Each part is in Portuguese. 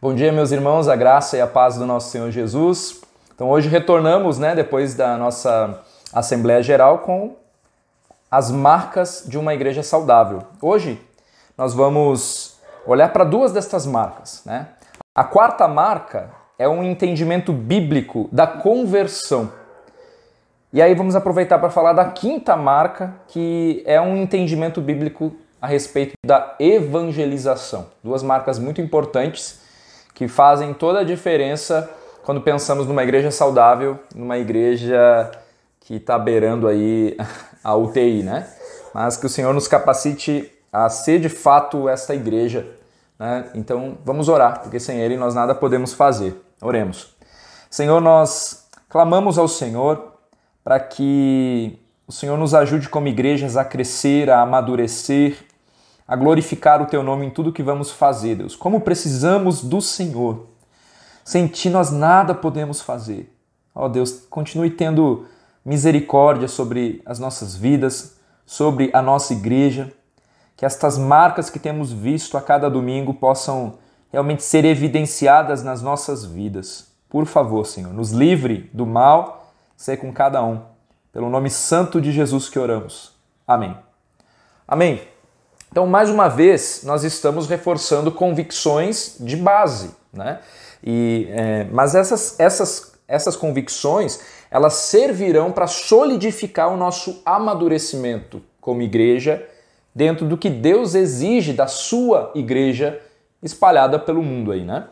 Bom dia, meus irmãos, a graça e a paz do nosso Senhor Jesus. Então, hoje retornamos, né, depois da nossa Assembleia Geral, com as marcas de uma igreja saudável. Hoje nós vamos olhar para duas destas marcas. Né? A quarta marca é um entendimento bíblico da conversão. E aí vamos aproveitar para falar da quinta marca, que é um entendimento bíblico a respeito da evangelização. Duas marcas muito importantes que fazem toda a diferença quando pensamos numa igreja saudável, numa igreja que está beirando aí a UTI, né? Mas que o Senhor nos capacite a ser de fato esta igreja. Né? Então vamos orar, porque sem Ele nós nada podemos fazer. Oremos. Senhor, nós clamamos ao Senhor para que o Senhor nos ajude como igrejas a crescer, a amadurecer, a glorificar o teu nome em tudo que vamos fazer, Deus. Como precisamos do Senhor. Sem ti nós nada podemos fazer. Ó oh, Deus, continue tendo misericórdia sobre as nossas vidas, sobre a nossa igreja, que estas marcas que temos visto a cada domingo possam realmente ser evidenciadas nas nossas vidas. Por favor, Senhor, nos livre do mal, sei com cada um. Pelo nome santo de Jesus que oramos. Amém. Amém. Então, mais uma vez, nós estamos reforçando convicções de base, né? E, é, mas essas, essas, essas convicções elas servirão para solidificar o nosso amadurecimento como igreja dentro do que Deus exige da sua igreja espalhada pelo mundo aí, né?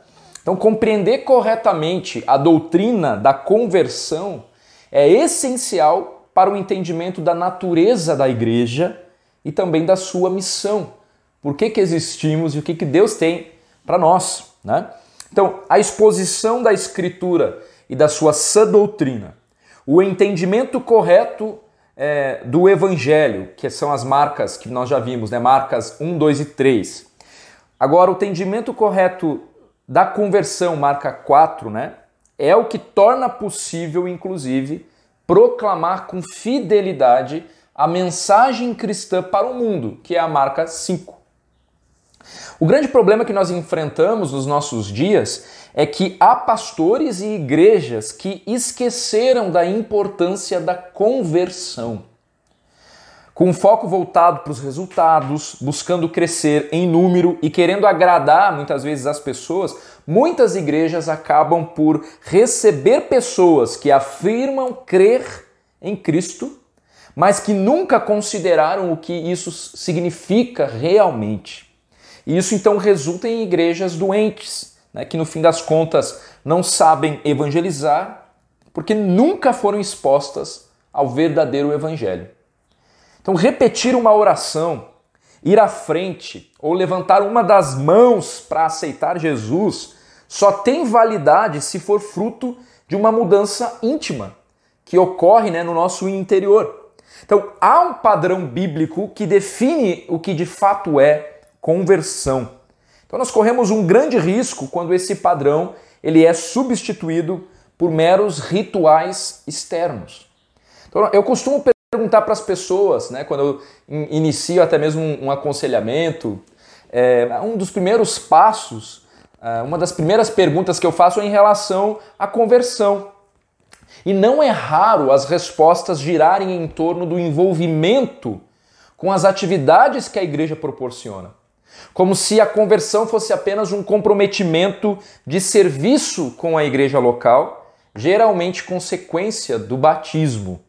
Então, compreender corretamente a doutrina da conversão é essencial para o entendimento da natureza da igreja e também da sua missão. Por que, que existimos e o que, que Deus tem para nós. Né? Então, a exposição da Escritura e da sua sã doutrina, o entendimento correto é, do Evangelho, que são as marcas que nós já vimos, né? marcas 1, 2 e 3. Agora, o entendimento correto da conversão, marca 4, né? é o que torna possível, inclusive, proclamar com fidelidade a mensagem cristã para o mundo, que é a marca 5. O grande problema que nós enfrentamos nos nossos dias é que há pastores e igrejas que esqueceram da importância da conversão. Com foco voltado para os resultados, buscando crescer em número e querendo agradar muitas vezes as pessoas, muitas igrejas acabam por receber pessoas que afirmam crer em Cristo, mas que nunca consideraram o que isso significa realmente. E isso então resulta em igrejas doentes, né, que no fim das contas não sabem evangelizar, porque nunca foram expostas ao verdadeiro evangelho. Então, repetir uma oração, ir à frente ou levantar uma das mãos para aceitar Jesus só tem validade se for fruto de uma mudança íntima que ocorre né, no nosso interior. Então, há um padrão bíblico que define o que de fato é conversão. Então, nós corremos um grande risco quando esse padrão ele é substituído por meros rituais externos. Então, eu costumo perguntar para as pessoas, né, quando eu inicio até mesmo um, aconselhamento, é, um dos primeiros passos, é, uma das primeiras perguntas que eu faço é em relação à conversão. E não é raro as respostas girarem em torno do envolvimento com as atividades que a igreja proporciona. Como se a conversão fosse apenas um comprometimento de serviço com a igreja local, geralmente consequência do batismo.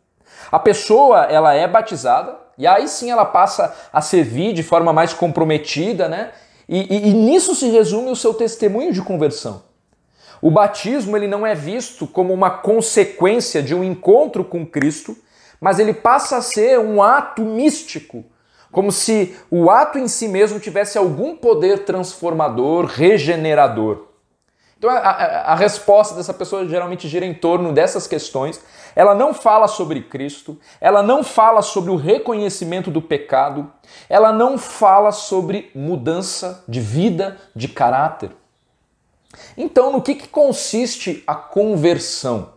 A pessoa, ela é batizada e aí sim ela passa a servir de forma mais comprometida, né? E, e, e nisso se resume o seu testemunho de conversão. O batismo ele não é visto como uma consequência de um encontro com Cristo, mas ele passa a ser um ato místico, como se o ato em si mesmo tivesse algum poder transformador, regenerador. Então a, a, a, resposta dessa pessoa geralmente gira em torno dessas questões. Ela não fala sobre Cristo, ela não fala sobre o reconhecimento do pecado, ela não fala sobre mudança de vida, de caráter. Então, no que, que consiste a conversão?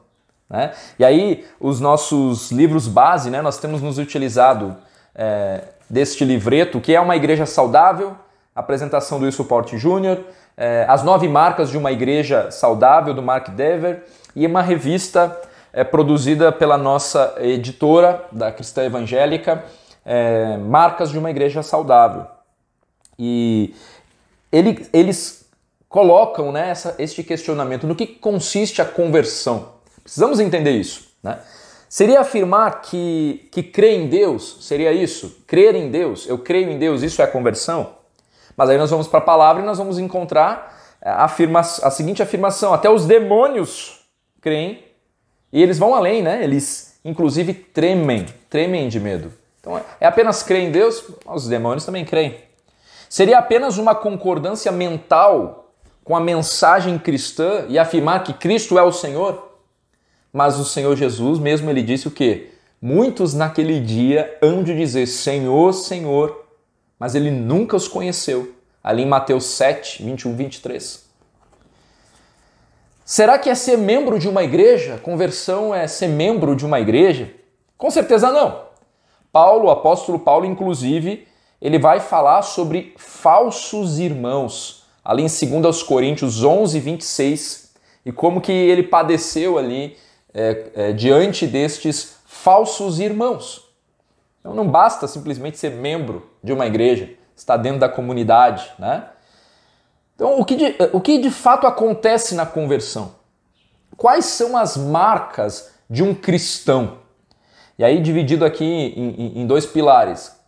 Né? E aí, os nossos livros base, né, nós temos nos utilizado é, deste livreto, que é uma igreja saudável, apresentação do Wilson Porte é, as nove marcas de uma igreja saudável, do Mark Dever, e uma revista é, produzida pela nossa editora, da Cristã Evangélica, é, Marcas de uma Igreja Saudável. E ele, eles colocam né, essa, este questionamento: no que consiste a conversão? Precisamos entender isso. Né? Seria afirmar que, que crer em Deus, seria isso? Crer em Deus, eu creio em Deus, isso é conversão? Mas aí nós vamos para a palavra e nós vamos encontrar a, afirma, a seguinte afirmação: até os demônios creem e eles vão além, né? Eles inclusive tremem, tremem de medo. Então é apenas crer em Deus, os demônios também creem. Seria apenas uma concordância mental com a mensagem cristã e afirmar que Cristo é o Senhor? Mas o Senhor Jesus mesmo ele disse o quê? Muitos naquele dia hão de dizer Senhor, Senhor, mas ele nunca os conheceu. Ali em Mateus 7, 21, 23. Será que é ser membro de uma igreja? Conversão é ser membro de uma igreja? Com certeza não. Paulo, o apóstolo Paulo, inclusive, ele vai falar sobre falsos irmãos, ali em 2 Coríntios 11, 26, e como que ele padeceu ali é, é, diante destes falsos irmãos. Então não basta simplesmente ser membro de uma igreja, estar dentro da comunidade, né? Então, o que, de, o que de fato acontece na conversão? Quais são as marcas de um cristão? E aí, dividido aqui em, em dois pilares.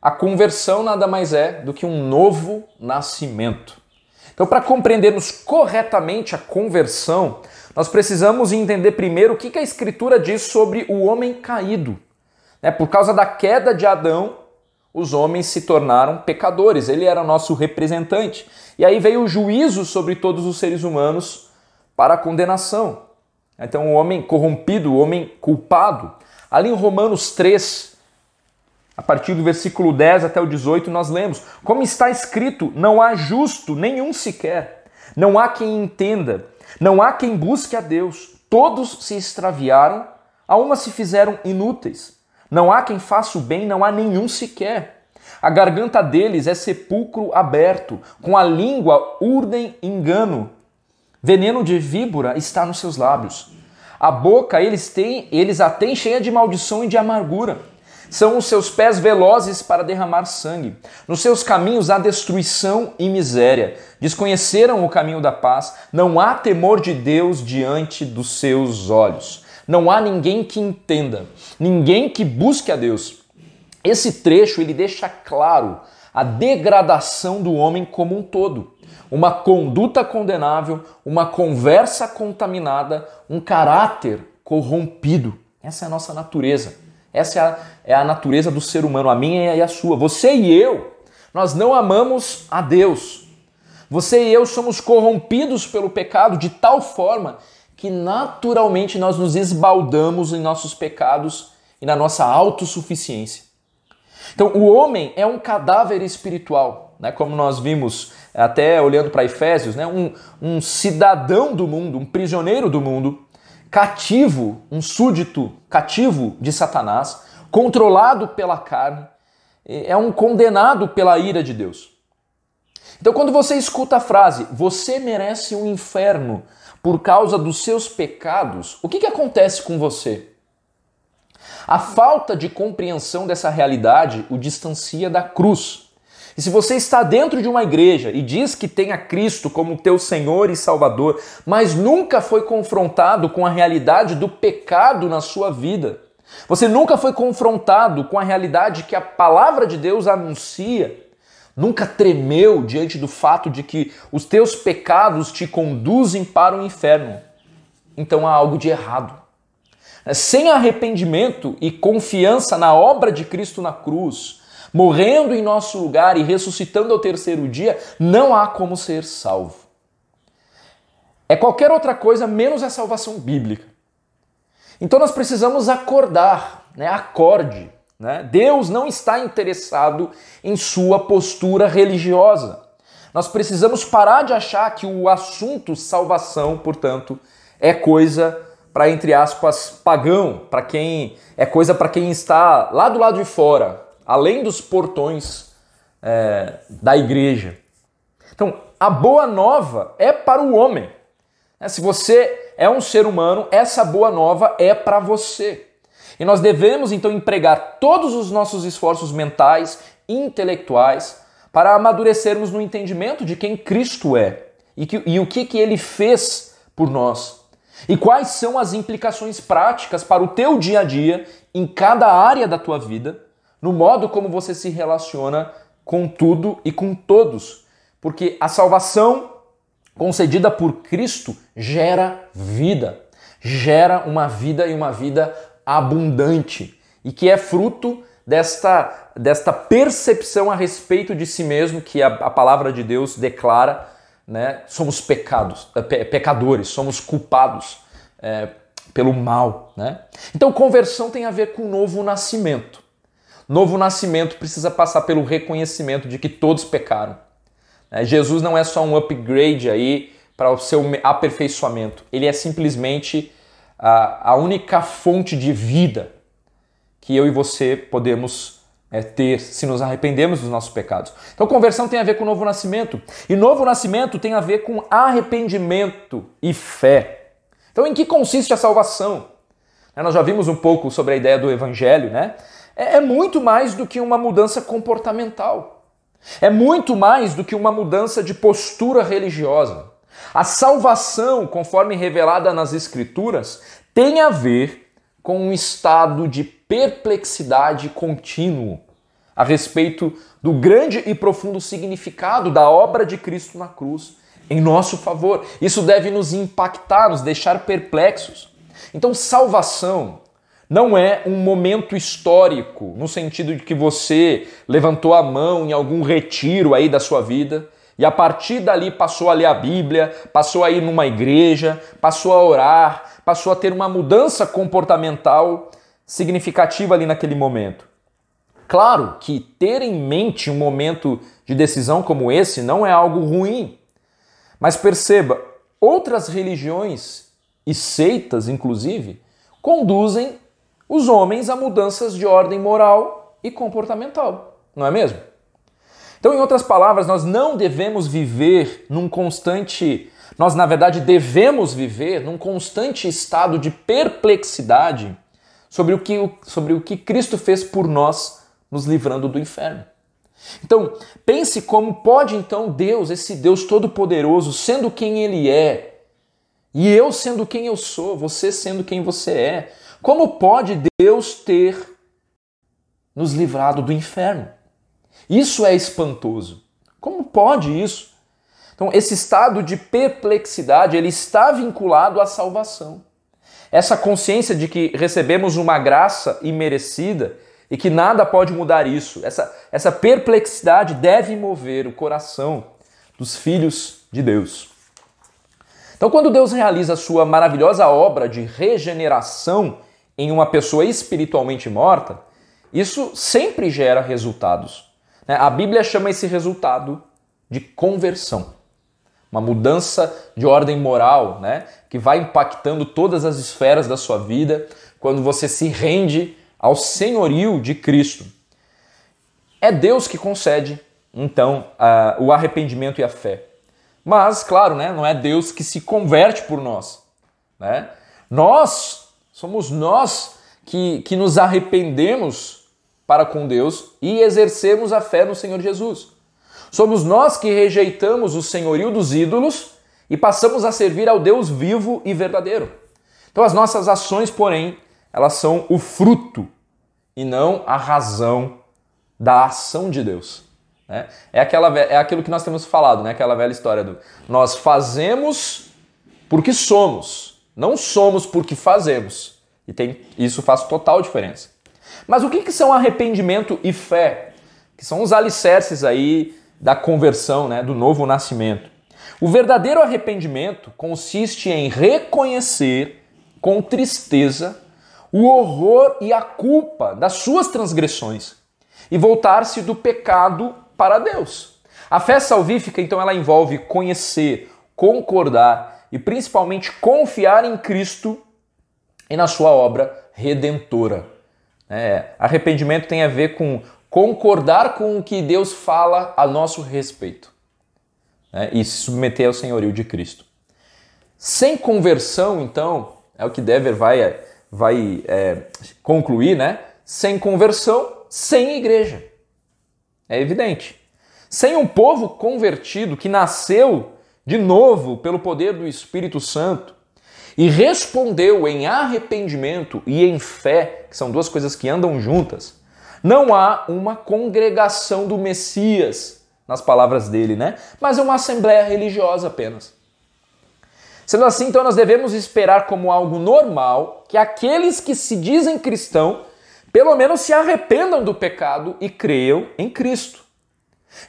A conversão nada mais é do que um novo nascimento. Então, para compreendermos corretamente a conversão, nós precisamos entender primeiro o que a Escritura diz sobre o homem caído. Né? Por causa da queda de Adão, os homens se tornaram pecadores, ele era nosso representante. E aí veio o juízo sobre todos os seres humanos para a condenação. Então, o homem corrompido, o homem culpado, Ali em Romanos 3, a partir do versículo 10 até o 18, nós lemos: Como está escrito, não há justo nenhum sequer, não há quem entenda, não há quem busque a Deus, todos se extraviaram, a uma se fizeram inúteis. Não há quem faça o bem, não há nenhum sequer. A garganta deles é sepulcro aberto, com a língua urdem engano. Veneno de víbora está nos seus lábios. A boca eles têm, eles a têm cheia de maldição e de amargura. São os seus pés velozes para derramar sangue. Nos seus caminhos há destruição e miséria. Desconheceram o caminho da paz. Não há temor de Deus diante dos seus olhos. Não há ninguém que entenda, ninguém que busque a Deus. Esse trecho ele deixa claro a degradação do homem como um todo uma conduta condenável, uma conversa contaminada, um caráter corrompido. Essa é a nossa natureza. Essa é a, é a natureza do ser humano, a minha e a sua. Você e eu, nós não amamos a Deus. Você e eu somos corrompidos pelo pecado de tal forma que naturalmente nós nos esbaldamos em nossos pecados e na nossa autossuficiência. Então, o homem é um cadáver espiritual, né? como nós vimos até olhando para Efésios, né? um, um cidadão do mundo, um prisioneiro do mundo, cativo, um súdito cativo de Satanás, controlado pela carne, é um condenado pela ira de Deus. Então, quando você escuta a frase, você merece um inferno por causa dos seus pecados, o que, que acontece com você? A falta de compreensão dessa realidade o distancia da cruz. E se você está dentro de uma igreja e diz que tem a Cristo como teu Senhor e Salvador, mas nunca foi confrontado com a realidade do pecado na sua vida, você nunca foi confrontado com a realidade que a palavra de Deus anuncia, nunca tremeu diante do fato de que os teus pecados te conduzem para o inferno, então há algo de errado. Sem arrependimento e confiança na obra de Cristo na cruz, morrendo em nosso lugar e ressuscitando ao terceiro dia, não há como ser salvo. É qualquer outra coisa menos a salvação bíblica. Então nós precisamos acordar, né? acorde. Né? Deus não está interessado em sua postura religiosa, Nós precisamos parar de achar que o assunto salvação, portanto, é coisa para entre aspas pagão, para quem é coisa para quem está lá do lado de fora, além dos portões é, da igreja. Então, a boa nova é para o homem. É, se você é um ser humano, essa boa nova é para você. E nós devemos então empregar todos os nossos esforços mentais, intelectuais, para amadurecermos no entendimento de quem Cristo é e, que, e o que, que ele fez por nós. E quais são as implicações práticas para o teu dia a dia, em cada área da tua vida, no modo como você se relaciona com tudo e com todos. Porque a salvação concedida por Cristo gera vida, gera uma vida e uma vida abundante e que é fruto desta, desta percepção a respeito de si mesmo que a, a palavra de Deus declara, né? Somos pecados, pe, pecadores, somos culpados é, pelo mal, né? Então conversão tem a ver com novo nascimento. Novo nascimento precisa passar pelo reconhecimento de que todos pecaram. Né? Jesus não é só um upgrade aí para o seu aperfeiçoamento. Ele é simplesmente a, única fonte de vida que eu e você podemos é, ter se nos arrependemos dos nossos pecados. Então, conversão tem a ver com novo nascimento. E novo nascimento tem a ver com arrependimento e fé. Então, em que consiste a salvação? Né, nós já vimos um pouco sobre a ideia do evangelho, né? É, é muito mais do que uma mudança comportamental. É muito mais do que uma mudança de postura religiosa. A salvação, conforme revelada nas Escrituras, tem a ver com um estado de perplexidade contínuo a respeito do grande e profundo significado da obra de Cristo na cruz em nosso favor. Isso deve nos impactar, nos deixar perplexos. Então, salvação não é um momento histórico, no sentido de que você levantou a mão em algum retiro aí da sua vida e a partir dali passou a ler a Bíblia, passou a ir numa igreja, passou a orar, passou a ter uma mudança comportamental significativa ali naquele momento. Claro que ter em mente um momento de decisão como esse não é algo ruim, mas perceba, outras religiões e seitas, inclusive, conduzem os homens a mudanças de ordem moral e comportamental, não é mesmo? Então, em outras palavras, nós não devemos viver num constante. Nós, na verdade, devemos viver num constante estado de perplexidade sobre o que, sobre o que Cristo fez por nós, nos livrando do inferno. Então, pense como pode então Deus, esse Deus todo-poderoso, sendo quem ele é, e eu sendo quem eu sou, você sendo quem você é, como pode Deus ter nos livrado do inferno? Isso é espantoso. Como pode isso? Então, esse estado de perplexidade, ele está vinculado à salvação. Essa consciência de que recebemos uma graça imerecida e que nada pode mudar isso. Essa, essa perplexidade deve mover o coração dos filhos de Deus. Então, quando Deus realiza a sua maravilhosa obra de regeneração em uma pessoa espiritualmente morta, isso sempre gera resultados. Né? A Bíblia chama esse resultado de conversão. Uma mudança de ordem moral, né? que vai impactando todas as esferas da sua vida quando você se rende ao senhorio de Cristo. É Deus que concede, então, o arrependimento e a fé. Mas, claro, né, não é Deus que se converte por nós. Né? Nós, somos nós que, que nos arrependemos para com Deus e exercemos a fé no Senhor Jesus. Somos nós que rejeitamos o senhorio dos ídolos e passamos a servir ao Deus vivo e verdadeiro. Então as nossas ações, porém, elas são o fruto e não a razão da ação de Deus. Né? É, aquela, é aquilo que nós temos falado, né? aquela velha história do nós fazemos porque somos, não somos porque fazemos. E tem, isso faz total diferença. Mas o que, que são arrependimento e fé? Que são os alicerces aí da conversão, né, do novo nascimento. O verdadeiro arrependimento consiste em reconhecer com tristeza o horror e a culpa das suas transgressões e voltar-se do pecado para Deus. A fé salvífica, então, ela envolve conhecer, concordar e principalmente confiar em Cristo e na sua obra redentora. É, arrependimento tem a ver com concordar com o que Deus fala a nosso respeito né, e se submeter ao senhorio de Cristo. Sem conversão, então, é o que Dever vai, vai é, concluir, né? Sem conversão, sem igreja. É evidente. Sem um povo convertido que nasceu de novo pelo poder do Espírito Santo e respondeu em arrependimento e em fé, que são duas coisas que andam juntas, não há uma congregação do Messias, nas palavras dele, né? Mas é uma assembleia religiosa apenas. Sendo assim, então nós devemos esperar como algo normal que aqueles que se dizem cristão, pelo menos se arrependam do pecado e creiam em Cristo.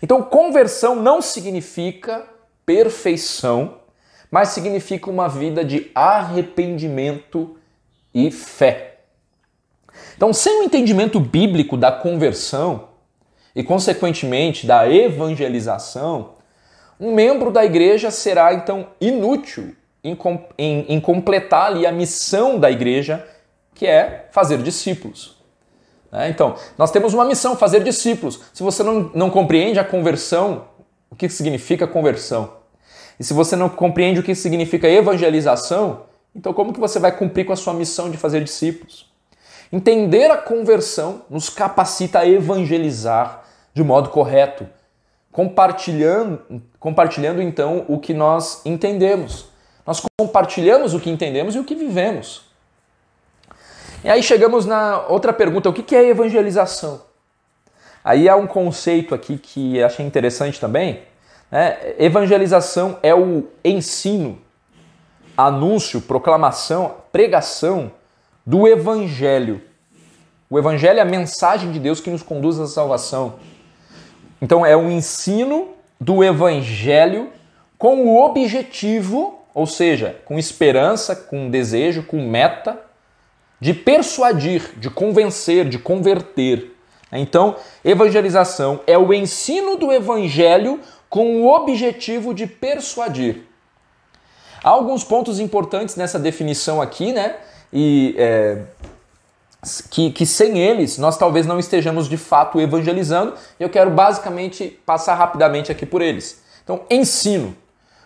Então, conversão não significa perfeição, mas significa uma vida de arrependimento e fé. Então, sem o entendimento bíblico da conversão e, consequentemente, da evangelização, um membro da igreja será então inútil em, em, em completar ali a missão da igreja, que é fazer discípulos. É, então, nós temos uma missão, fazer discípulos. Se você não, não compreende a conversão, o que significa conversão, e se você não compreende o que significa evangelização, então como que você vai cumprir com a sua missão de fazer discípulos? Entender a conversão nos capacita a evangelizar de modo correto, compartilhando, compartilhando então o que nós entendemos. Nós compartilhamos o que entendemos e o que vivemos. E aí chegamos na outra pergunta: o que é evangelização? Aí há um conceito aqui que achei interessante também. Né? Evangelização é o ensino, anúncio, proclamação, pregação do Evangelho. O Evangelho é a mensagem de Deus que nos conduz à salvação. Então é o ensino do Evangelho com o objetivo, ou seja, com esperança, com desejo, com meta, de persuadir, de convencer, de converter. Então, evangelização é o ensino do evangelho com o objetivo de persuadir. Há alguns pontos importantes nessa definição aqui, né? E é, que, que sem eles nós talvez não estejamos de fato evangelizando. Eu quero basicamente passar rapidamente aqui por eles. Então, ensino.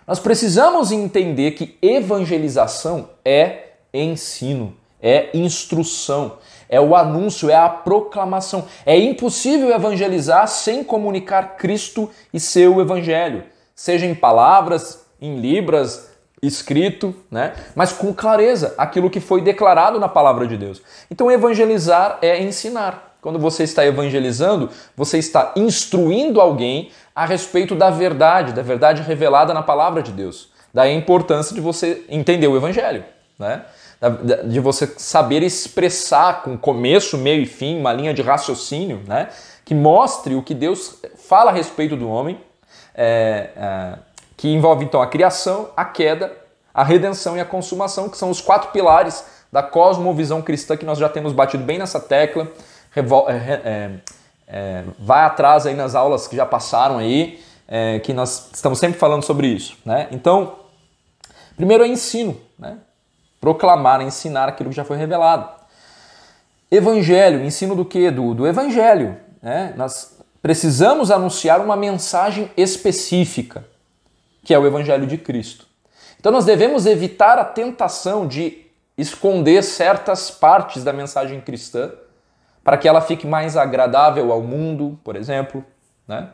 Nós precisamos entender que evangelização é ensino é instrução, é o anúncio, é a proclamação. É impossível evangelizar sem comunicar Cristo e seu evangelho, seja em palavras, em libras, escrito, né? Mas com clareza, aquilo que foi declarado na palavra de Deus. Então evangelizar é ensinar. Quando você está evangelizando, você está instruindo alguém a respeito da verdade, da verdade revelada na palavra de Deus. Daí a importância de você entender o evangelho, né? De você saber expressar com começo, meio e fim, uma linha de raciocínio, né? Que mostre o que Deus fala a respeito do homem, é, é, que envolve então a criação, a queda, a redenção e a consumação, que são os quatro pilares da cosmovisão cristã que nós já temos batido bem nessa tecla. É, é, é, vai atrás aí nas aulas que já passaram aí, é, que nós estamos sempre falando sobre isso, né? Então, primeiro é ensino, né? Proclamar, ensinar aquilo que já foi revelado. Evangelho, ensino do que? Do, do Evangelho. Né? Nós precisamos anunciar uma mensagem específica, que é o Evangelho de Cristo. Então nós devemos evitar a tentação de esconder certas partes da mensagem cristã para que ela fique mais agradável ao mundo, por exemplo. Né?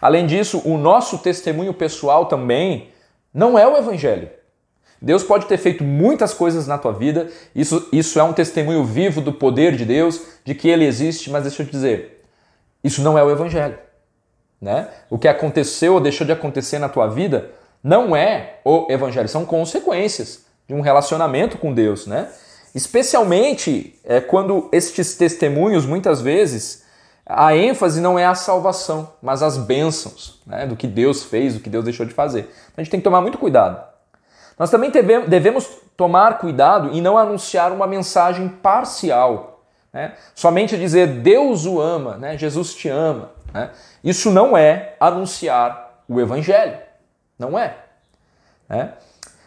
Além disso, o nosso testemunho pessoal também não é o Evangelho. Deus pode ter feito muitas coisas na tua vida, isso, isso é um testemunho vivo do poder de Deus, de que Ele existe, mas deixa eu te dizer, isso não é o Evangelho. Né? O que aconteceu ou deixou de acontecer na tua vida não é o Evangelho, são consequências de um relacionamento com Deus. Né? Especialmente é, quando estes testemunhos, muitas vezes, a ênfase não é a salvação, mas as bênçãos né? do que Deus fez, do que Deus deixou de fazer. Então a gente tem que tomar muito cuidado. Nós também devemos tomar cuidado e não anunciar uma mensagem parcial. Né? Somente dizer Deus o ama, né? Jesus te ama. Né? Isso não é anunciar o evangelho. Não é. é.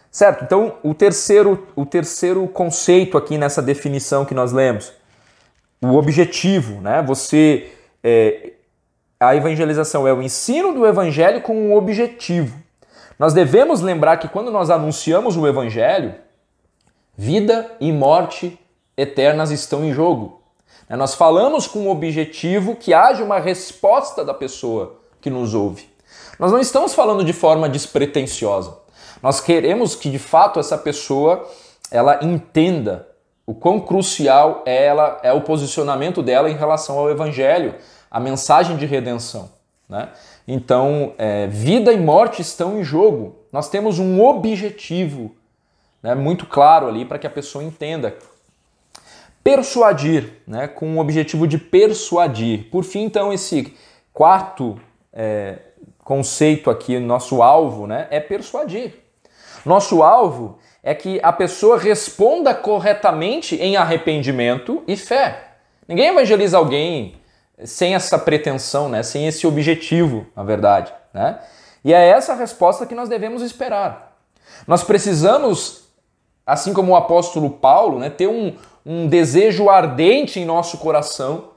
Certo? Então, o terceiro, o terceiro conceito aqui nessa definição que nós lemos, o objetivo, né? Você é, a evangelização é o ensino do evangelho com um objetivo. Nós devemos lembrar que quando nós anunciamos o evangelho, vida e morte eternas estão em jogo. Né, nós falamos com o objetivo que haja uma resposta da pessoa que nos ouve. Nós não estamos falando de forma despretensiosa. Nós queremos que de fato essa pessoa ela entenda o quão crucial é ela é o posicionamento dela em relação ao evangelho, a mensagem de redenção. Né? Então, é, vida e morte estão em jogo. Nós temos um objetivo né, muito claro ali para que a pessoa entenda. Persuadir, né, com o objetivo de persuadir. Por fim, então, esse quarto é, conceito aqui, nosso alvo, né, é persuadir. Nosso alvo é que a pessoa responda corretamente em arrependimento e fé. Ninguém evangeliza alguém sem essa pretensão, né? sem esse objetivo, na verdade. Né? E é essa resposta que nós devemos esperar. Nós precisamos, assim como o apóstolo Paulo, né, ter um, um desejo ardente em nosso coração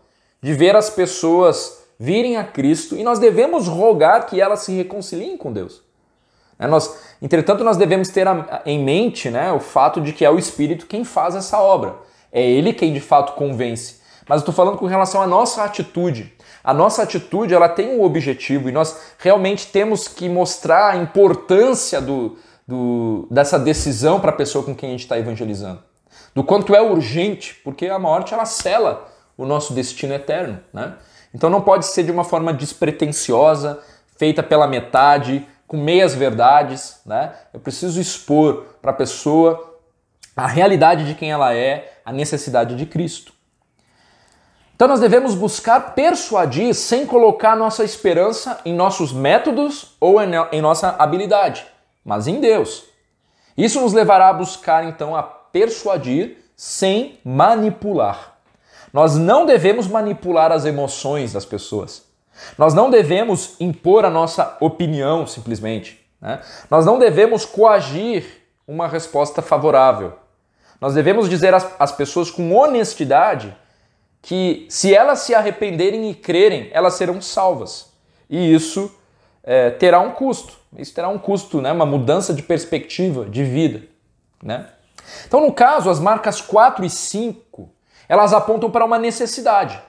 de ver as pessoas virem a Cristo e nós devemos rogar que elas se reconciliem com Deus. É, nós, entretanto, nós devemos ter em mente né, o fato de que é o Espírito quem faz essa obra. É Ele quem de fato convence. Mas eu estou falando com relação à nossa atitude. A nossa atitude ela tem um objetivo e nós realmente temos que mostrar a importância do, do dessa decisão para a pessoa com quem a gente está evangelizando. Do quanto é urgente, porque a morte ela sela o nosso destino eterno. Né? Então não pode ser de uma forma despretensiosa, feita pela metade, com meias verdades. Né? Eu preciso expor para a pessoa a realidade de quem ela é, a necessidade de Cristo. Então nós devemos buscar persuadir sem colocar nossa esperança em nossos métodos ou em nossa habilidade, mas em Deus. Isso nos levará a buscar então a persuadir sem manipular. Nós não devemos manipular as emoções das pessoas. Nós não devemos impor a nossa opinião simplesmente. Né? Nós não devemos coagir uma resposta favorável. Nós devemos dizer às, às pessoas com honestidade que se elas se arrependerem e crerem, elas serão salvas. E isso é, terá um custo. Isso terá um custo, né? uma mudança de perspectiva, de vida. Né? Então, no caso, as marcas 4 e 5, elas apontam para uma necessidade.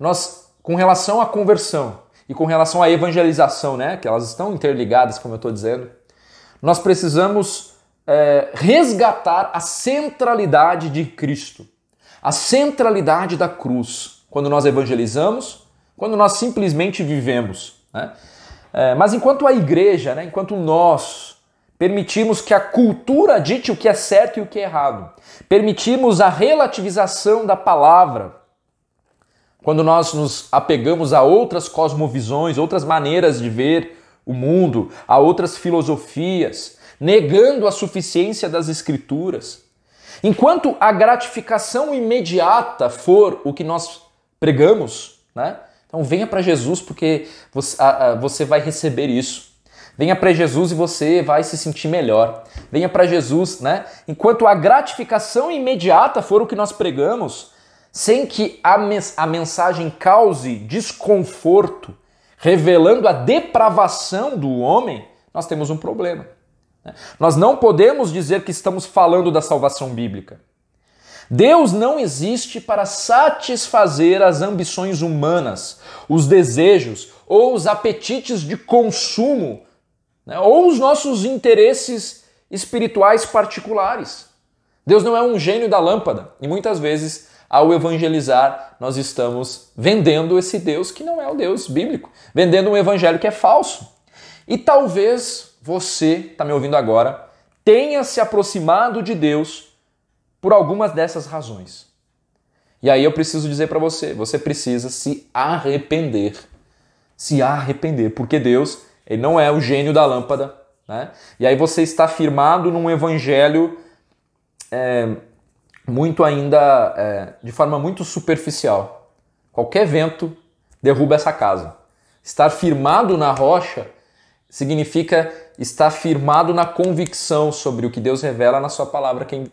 Nós, com relação à conversão e com relação à evangelização, né? que elas estão interligadas, como eu estou dizendo, nós precisamos é, resgatar a centralidade de Cristo a centralidade da cruz quando nós evangelizamos, quando nós simplesmente vivemos. Né? É, mas enquanto a igreja, né, enquanto nós permitimos que a cultura dite o que é certo e o que é errado, permitimos a relativização da palavra, quando nós nos apegamos a outras cosmovisões, outras maneiras de ver o mundo, a outras filosofias, negando a suficiência das escrituras, Enquanto a gratificação imediata for o que nós pregamos, né? Então venha para Jesus porque você, a, a, você vai receber isso. Venha para Jesus e você vai se sentir melhor. Venha para Jesus, né? Enquanto a gratificação imediata for o que nós pregamos, sem que a, mes a mensagem cause desconforto, revelando a depravação do homem, nós temos um problema. Nós não podemos dizer que estamos falando da salvação bíblica. Deus não existe para satisfazer as ambições humanas, os desejos ou os apetites de consumo, né? ou os nossos interesses espirituais particulares. Deus não é um gênio da lâmpada e muitas vezes, ao evangelizar, nós estamos vendendo esse Deus que não é o Deus bíblico, vendendo um evangelho que é falso. E talvez você está me ouvindo agora, tenha se aproximado de Deus por algumas dessas razões. E aí eu preciso dizer para você, você precisa se arrepender. Se arrepender, porque Deus, ele não é o gênio da lâmpada, né? E aí você está firmado num evangelho é, muito ainda, é, de forma muito superficial. Qualquer vento derruba essa casa. Estar firmado na rocha significa estar firmado na convicção sobre o que Deus revela na sua palavra, quem,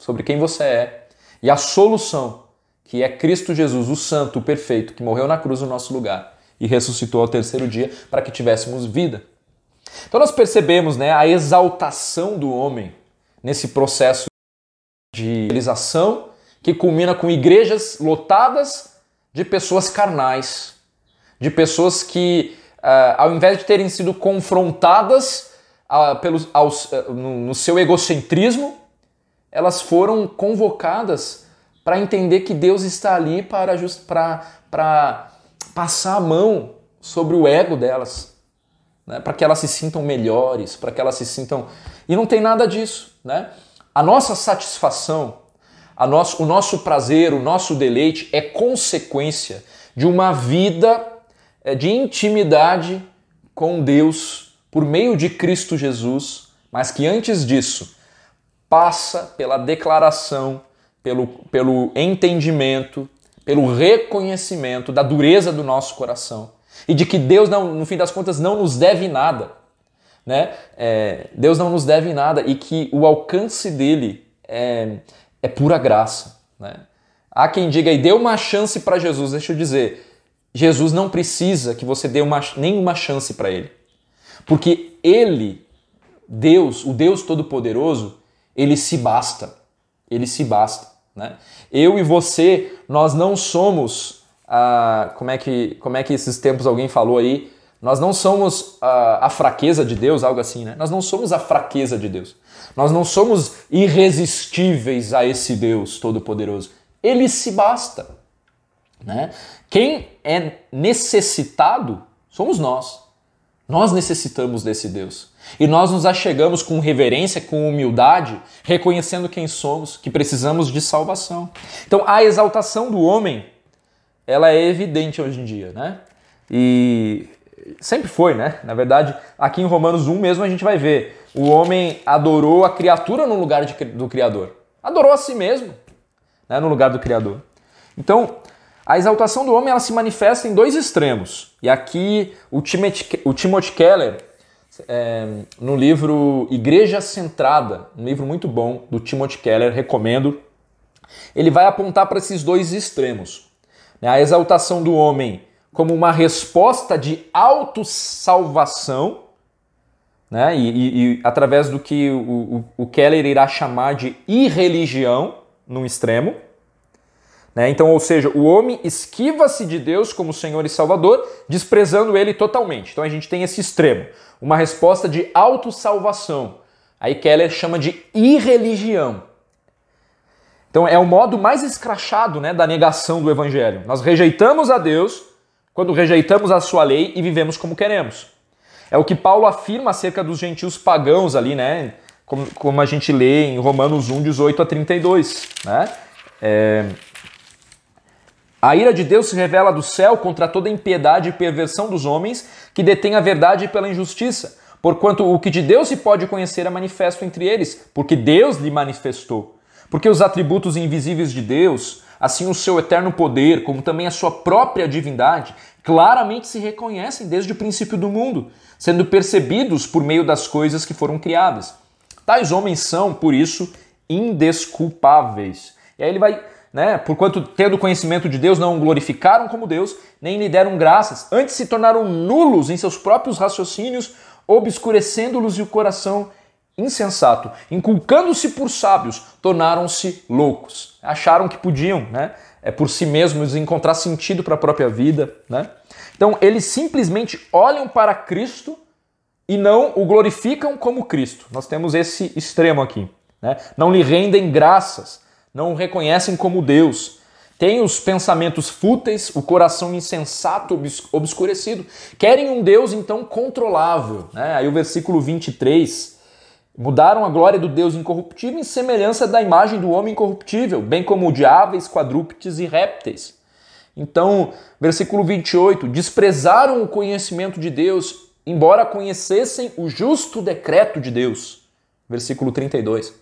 sobre quem você é. E a solução, que é Cristo Jesus, o Santo, o Perfeito, que morreu na cruz no nosso lugar e ressuscitou ao terceiro dia para que tivéssemos vida. Então nós percebemos né, a exaltação do homem nesse processo de realização que culmina com igrejas lotadas de pessoas carnais, de pessoas que, ao invés de terem sido confrontadas uh, pelos, aos, uh, no, no seu egocentrismo, elas foram convocadas para entender que Deus está ali para, just, para, para passar a mão sobre o ego delas, né? para que elas se sintam melhores, para que elas se sintam. E não tem nada disso. Né? A nossa satisfação, a nosso, o nosso prazer, o nosso deleite é consequência de uma vida de intimidade com Deus por meio de Cristo Jesus, mas que antes disso passa pela declaração, pelo, pelo entendimento, pelo reconhecimento da dureza do nosso coração e de que Deus, não, no fim das contas, não nos deve nada. Né? É, Deus não nos deve nada e que o alcance dele é, é pura graça. Né? Há quem diga e dê uma chance para Jesus. Deixa eu dizer, Jesus não precisa que você dê uma, nenhuma chance para ele. Porque ele, Deus, o Deus Todo-Poderoso, ele se basta. Ele se basta. Né? Eu e você, nós não somos. Ah, como, é que, como é que esses tempos alguém falou aí? Nós não somos a, a fraqueza de Deus, algo assim, né? Nós não somos a fraqueza de Deus. Nós não somos irresistíveis a esse Deus Todo-Poderoso. Ele se basta. Né? Quem é necessitado somos nós. Nós necessitamos desse Deus. E nós nos achegamos com reverência, com humildade, reconhecendo quem somos, que precisamos de salvação. Então a exaltação do homem, ela é evidente hoje em dia, né? E sempre foi, né? Na verdade, aqui em Romanos 1 mesmo a gente vai ver. O homem adorou a criatura no lugar de, do Criador. Adorou a si mesmo, né? no lugar do Criador. Então, a exaltação do homem ela se manifesta em dois extremos. E aqui o Timothy, o Timothy Keller, é, no livro Igreja Centrada, um livro muito bom do Timothy Keller, recomendo, ele vai apontar para esses dois extremos. Né? A exaltação do homem como uma resposta de autossalvação, né? E, e, e, através do que o, o, o, Keller irá chamar de irreligião, num extremo. Né? Então, ou seja, o homem esquiva-se de Deus como Senhor e Salvador, desprezando ele totalmente. Então a gente tem esse extremo, uma resposta de autossalvação. Aí Keller chama de irreligião. Então é o modo mais escrachado né, da negação do evangelho. Nós rejeitamos a Deus quando rejeitamos a sua lei e vivemos como queremos. É o que Paulo afirma acerca dos gentios pagãos ali, né? Como, como a gente lê em Romanos 1, 18 a 32, né? É... A ira de Deus se revela do céu contra toda impiedade e perversão dos homens que detêm a verdade pela injustiça, porquanto o que de Deus se pode conhecer é manifesto entre eles, porque Deus lhe manifestou. Porque os atributos invisíveis de Deus, assim o seu eterno poder, como também a sua própria divindade, claramente se reconhecem desde o princípio do mundo, sendo percebidos por meio das coisas que foram criadas. Tais homens são, por isso, indesculpáveis. E aí ele vai, né, porquanto tendo conhecimento de Deus, não o glorificaram como Deus, nem lhe deram graças, antes se tornaram nulos em seus próprios raciocínios, obscurecendo-los o coração insensato, inculcando-se por sábios, tornaram-se loucos. Acharam que podiam, né? É por si mesmos encontrar sentido para a própria vida, né? Então eles simplesmente olham para Cristo e não o glorificam como Cristo. Nós temos esse extremo aqui, né? Não lhe rendem graças, não o reconhecem como Deus. Têm os pensamentos fúteis, o coração insensato, obscurecido. Querem um Deus então controlável, né? Aí o versículo 23 Mudaram a glória do Deus incorruptível em semelhança da imagem do homem incorruptível, bem como de aves, quadrúpedes e répteis. Então, versículo 28, desprezaram o conhecimento de Deus, embora conhecessem o justo decreto de Deus. Versículo 32.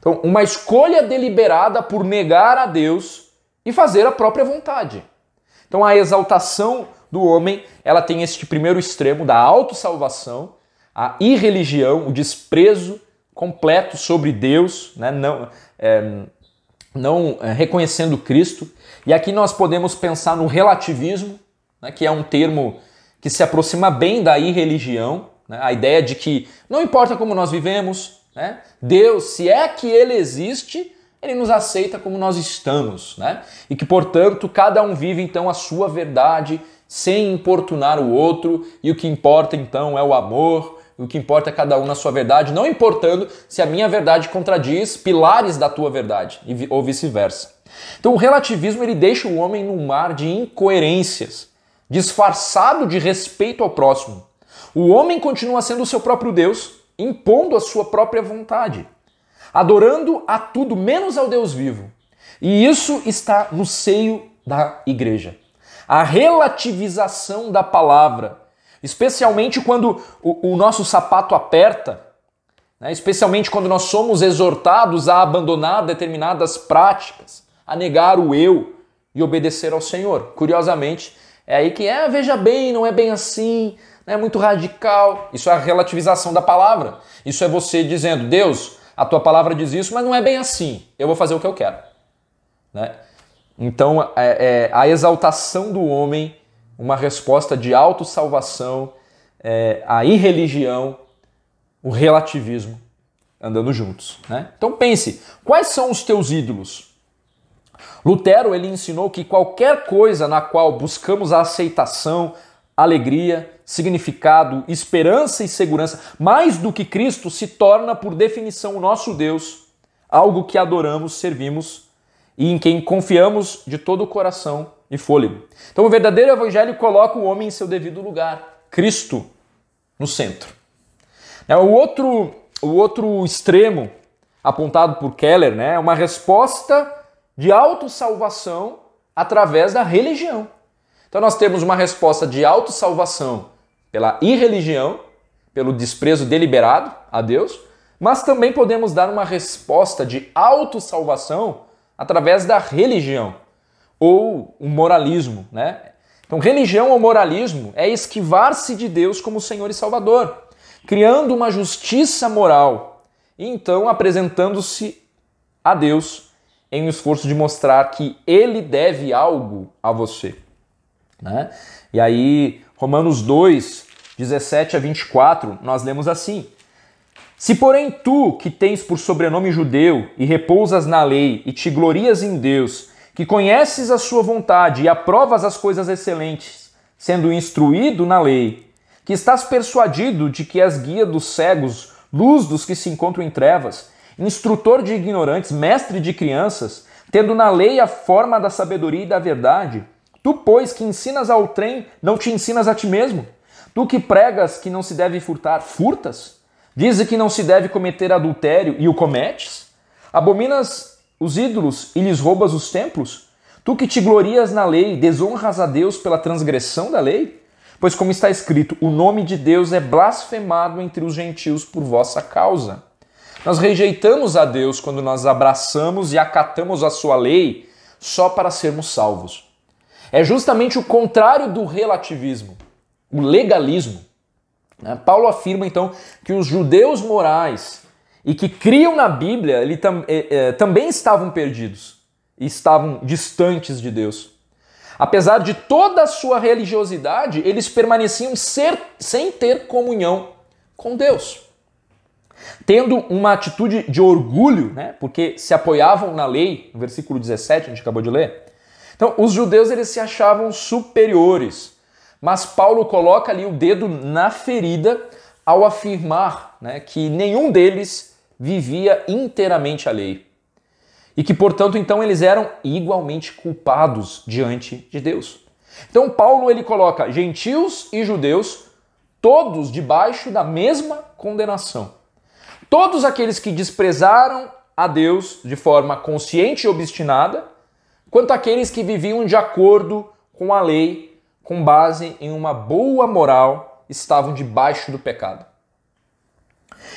Então, uma escolha deliberada por negar a Deus e fazer a própria vontade. Então, a exaltação do homem, ela tem este primeiro extremo da autossalvação, a irreligião, o desprezo completo sobre Deus, né? não, é, não é, reconhecendo Cristo. E aqui nós podemos pensar no relativismo, né? que é um termo que se aproxima bem da irreligião, né? a ideia de que não importa como nós vivemos, né? Deus, se é que Ele existe, Ele nos aceita como nós estamos, né? e que portanto cada um vive então a sua verdade sem importunar o outro, e o que importa então é o amor, o que importa é cada um na sua verdade, não importando se a minha verdade contradiz pilares da tua verdade, ou vice-versa. Então o relativismo ele deixa o homem num mar de incoerências, disfarçado de respeito ao próximo. O homem continua sendo o seu próprio Deus, impondo a sua própria vontade, adorando a tudo menos ao Deus vivo. E isso está no seio da igreja. A relativização da palavra Especialmente quando o, o nosso sapato aperta, né? especialmente quando nós somos exortados a abandonar determinadas práticas, a negar o eu e obedecer ao Senhor. Curiosamente, é aí que é, veja bem, não é bem assim, é muito radical. Isso é a relativização da palavra. Isso é você dizendo, Deus, a tua palavra diz isso, mas não é bem assim. Eu vou fazer o que eu quero. Né? Então, é, é, a exaltação do homem uma resposta de autossalvação é, à irreligião, o relativismo andando juntos. Né? Então pense, quais são os teus ídolos? Lutero ele ensinou que qualquer coisa na qual buscamos a aceitação, alegria, significado, esperança e segurança, mais do que Cristo, se torna por definição o nosso Deus, algo que adoramos, servimos e em quem confiamos de todo o coração e fôlego. Então, o verdadeiro evangelho coloca o homem em seu devido lugar, Cristo no centro. É, o outro, o outro extremo apontado por Keller né, é uma resposta de autossalvação através da religião. Então, nós temos uma resposta de autossalvação pela irreligião, pelo desprezo deliberado a Deus, mas também podemos dar uma resposta de autossalvação através da religião ou o moralismo, né? Então, religião ou moralismo é esquivar-se de Deus como Senhor e Salvador, criando uma justiça moral e então apresentando-se a Deus em um esforço de mostrar que ele deve algo a você. Né? E aí, Romanos 2, 17 a 24, nós lemos assim: Se, porém, tu, que tens por sobrenome judeu e repousas na lei e te glorias em Deus, que conheces a sua vontade e aprovas as coisas excelentes, sendo instruído na lei, que estás persuadido de que és guia dos cegos, luz dos que se encontram em trevas, instrutor de ignorantes, mestre de crianças, tendo na lei a forma da sabedoria e da verdade, tu, pois, que ensinas ao trem, não te ensinas a ti mesmo? Tu que pregas que não se deve furtar, furtas? Dizes que não se deve cometer adultério e o cometes? Abominas os ídolos e lhes roubas os templos? Tu que te glorias na lei, desonras a Deus pela transgressão da lei? Pois, como está escrito, o nome de Deus é blasfemado entre os gentios por vossa causa. Nós rejeitamos a Deus quando nós abraçamos e acatamos a sua lei só para sermos salvos. É justamente o contrário do relativismo, o legalismo. Né? Paulo afirma então que os judeus morais e que criam na Bíblia, ele tam, é, é, também estavam perdidos e estavam distantes de Deus. Apesar de toda a sua religiosidade, eles permaneciam ser, sem ter comunhão com Deus. Tendo uma atitude de orgulho, né, porque se apoiavam na lei, no versículo 17, a gente acabou de ler. Então, os judeus eles se achavam superiores, mas Paulo coloca ali o dedo na ferida ao afirmar né, que nenhum deles vivia inteiramente a lei. E que, portanto, então eles eram igualmente culpados diante de Deus. Então Paulo ele coloca gentios e judeus todos debaixo da mesma condenação. Todos aqueles que desprezaram a Deus de forma consciente e obstinada, quanto aqueles que viviam de acordo com a lei, com base em uma boa moral, estavam debaixo do pecado.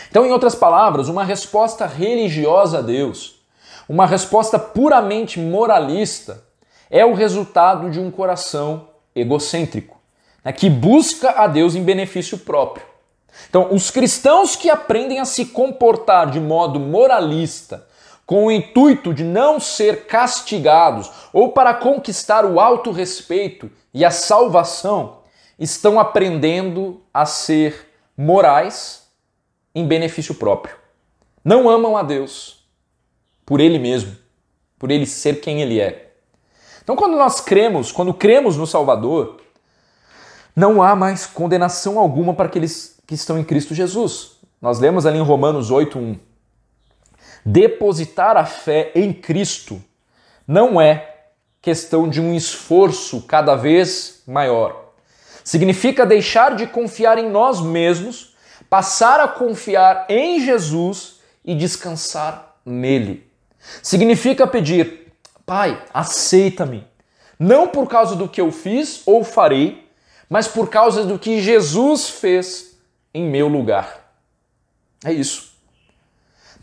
Então, em outras palavras, uma resposta religiosa a Deus, uma resposta puramente moralista, é o resultado de um coração egocêntrico, né, que busca a Deus em benefício próprio. Então, os cristãos que aprendem a se comportar de modo moralista, com o intuito de não ser castigados ou para conquistar o auto-respeito e a salvação, estão aprendendo a ser morais em benefício próprio. Não amam a Deus por Ele mesmo, por Ele ser quem Ele é. Então, quando nós cremos, quando cremos no Salvador, não há mais condenação alguma para aqueles que estão em Cristo Jesus. Nós lemos ali em Romanos 8:1. Depositar a fé em Cristo não é questão de um esforço cada vez maior. Significa deixar de confiar em nós mesmos, passar a confiar em Jesus e descansar nele. Significa pedir, Pai, aceita-me, não por causa do que eu fiz ou farei, mas por causa do que Jesus fez em meu lugar. É isso.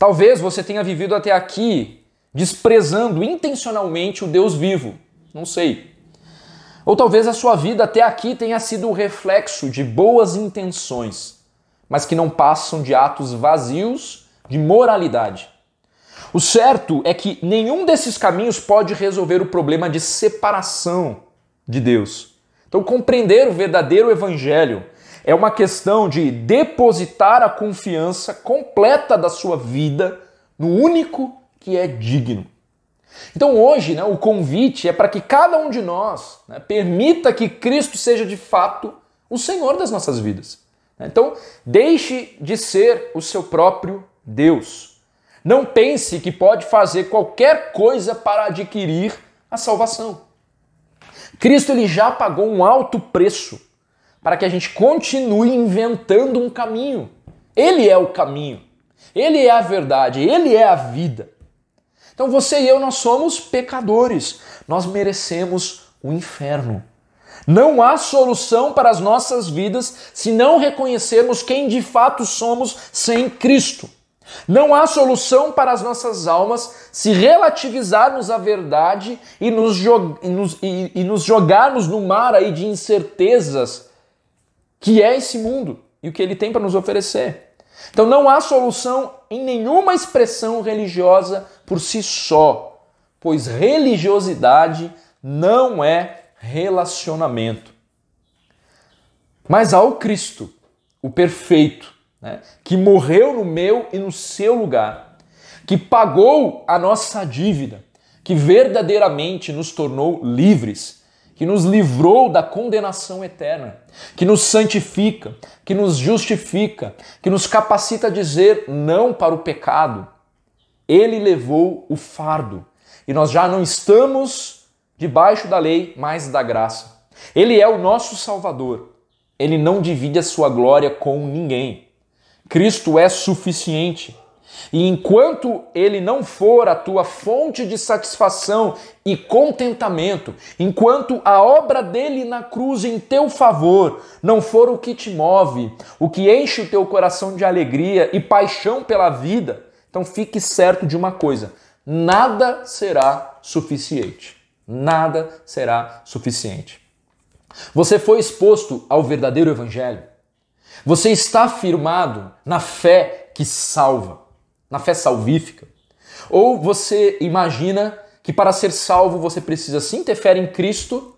Talvez você tenha vivido até aqui desprezando intencionalmente o Deus vivo. Não sei. Ou talvez a sua vida até aqui tenha sido o reflexo de boas intenções, mas que não passam de atos vazios de moralidade. O certo é que nenhum desses caminhos pode resolver o problema de separação de Deus. Então, compreender o verdadeiro evangelho é uma questão de depositar a confiança completa da sua vida no único que é digno. Então hoje né, o convite é para que cada um de nós né, permita que Cristo seja de fato o Senhor das nossas vidas. Então deixe de ser o seu próprio Deus. Não pense que pode fazer qualquer coisa para adquirir a salvação. Cristo ele já pagou um alto preço para que a gente continue inventando um caminho. Ele é o caminho. Ele é a verdade, ele é a vida. Então você e eu nós somos pecadores. Nós merecemos o inferno. Não há solução para as nossas vidas se não reconhecermos quem de fato somos sem Cristo. Não há solução para as nossas almas se relativizarmos a verdade e nos, e nos, e, e nos jogarmos no mar aí de incertezas que é esse mundo e o que ele tem para nos oferecer. Então não há solução em nenhuma expressão religiosa por si só, pois religiosidade não é relacionamento. Mas há o Cristo, o perfeito, né, que morreu no meu e no seu lugar, que pagou a nossa dívida, que verdadeiramente nos tornou livres que nos livrou da condenação eterna, que nos santifica, que nos justifica, que nos capacita a dizer não para o pecado. Ele levou o fardo e nós já não estamos debaixo da lei, mas da graça. Ele é o nosso Salvador. Ele não divide a sua glória com ninguém. Cristo é suficiente. E enquanto ele não for a tua fonte de satisfação e contentamento, enquanto a obra dele na cruz em teu favor não for o que te move, o que enche o teu coração de alegria e paixão pela vida, então fique certo de uma coisa: nada será suficiente. Nada será suficiente. Você foi exposto ao verdadeiro evangelho. Você está firmado na fé que salva na fé salvífica? Ou você imagina que para ser salvo você precisa sim ter fé em Cristo,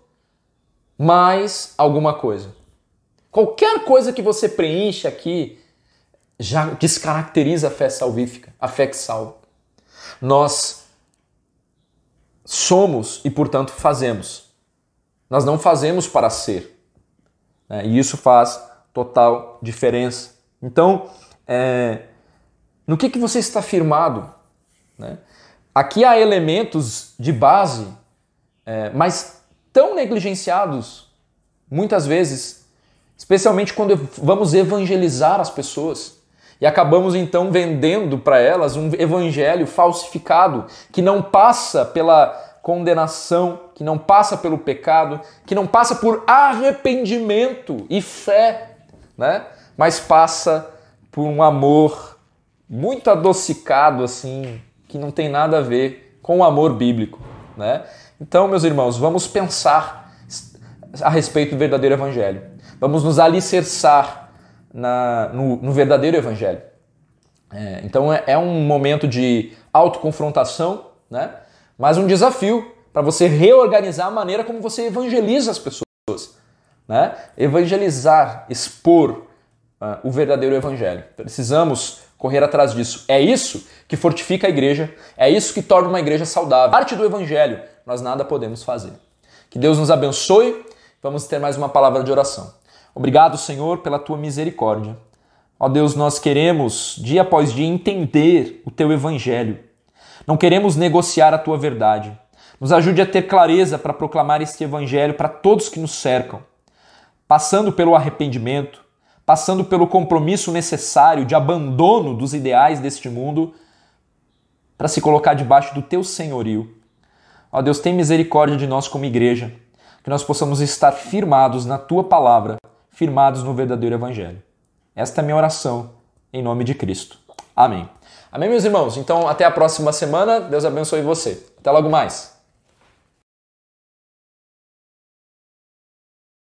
mais alguma coisa? Qualquer coisa que você preenche aqui já descaracteriza a fé salvífica, a fé que salva. Nós somos e, portanto, fazemos. Nós não fazemos para ser. Né? E isso faz total diferença. Então, é, no que, que você está firmado? Né? Aqui há elementos de base, é, mas tão negligenciados, muitas vezes, especialmente quando vamos evangelizar as pessoas. E acabamos então vendendo para elas um evangelho falsificado que não passa pela condenação, que não passa pelo pecado, que não passa por arrependimento e fé, né? mas passa por um amor muito adocicado assim, que não tem nada a ver com o amor bíblico, né? Então, meus irmãos, vamos pensar a respeito do verdadeiro evangelho. Vamos nos alicerçar na, no, no verdadeiro evangelho. É, então é, é, um momento de autoconfrontação, né? mas um desafio para você reorganizar a maneira como você evangeliza as pessoas. Né? Evangelizar, expor uh, o verdadeiro evangelho. Precisamos correr atrás disso. É isso que fortifica a igreja, é isso que torna uma igreja saudável. Parte do evangelho, nós nada podemos fazer. Que Deus nos abençoe. Vamos ter mais uma palavra de oração. Obrigado, Senhor, pela tua misericórdia. Ó Deus, nós queremos, dia após dia, entender o teu evangelho. Não queremos negociar a tua verdade. Nos ajude a ter clareza para proclamar este evangelho para todos que nos cercam, passando pelo arrependimento, passando pelo compromisso necessário de abandono dos ideais deste mundo para se colocar debaixo do teu senhorio. Ó Deus, tem misericórdia de nós como igreja, que nós possamos estar firmados na tua palavra, firmados no verdadeiro evangelho. Esta é a minha oração, em nome de Cristo. Amém. Amém, meus irmãos? Então, até a próxima semana. Deus abençoe você. Até logo mais.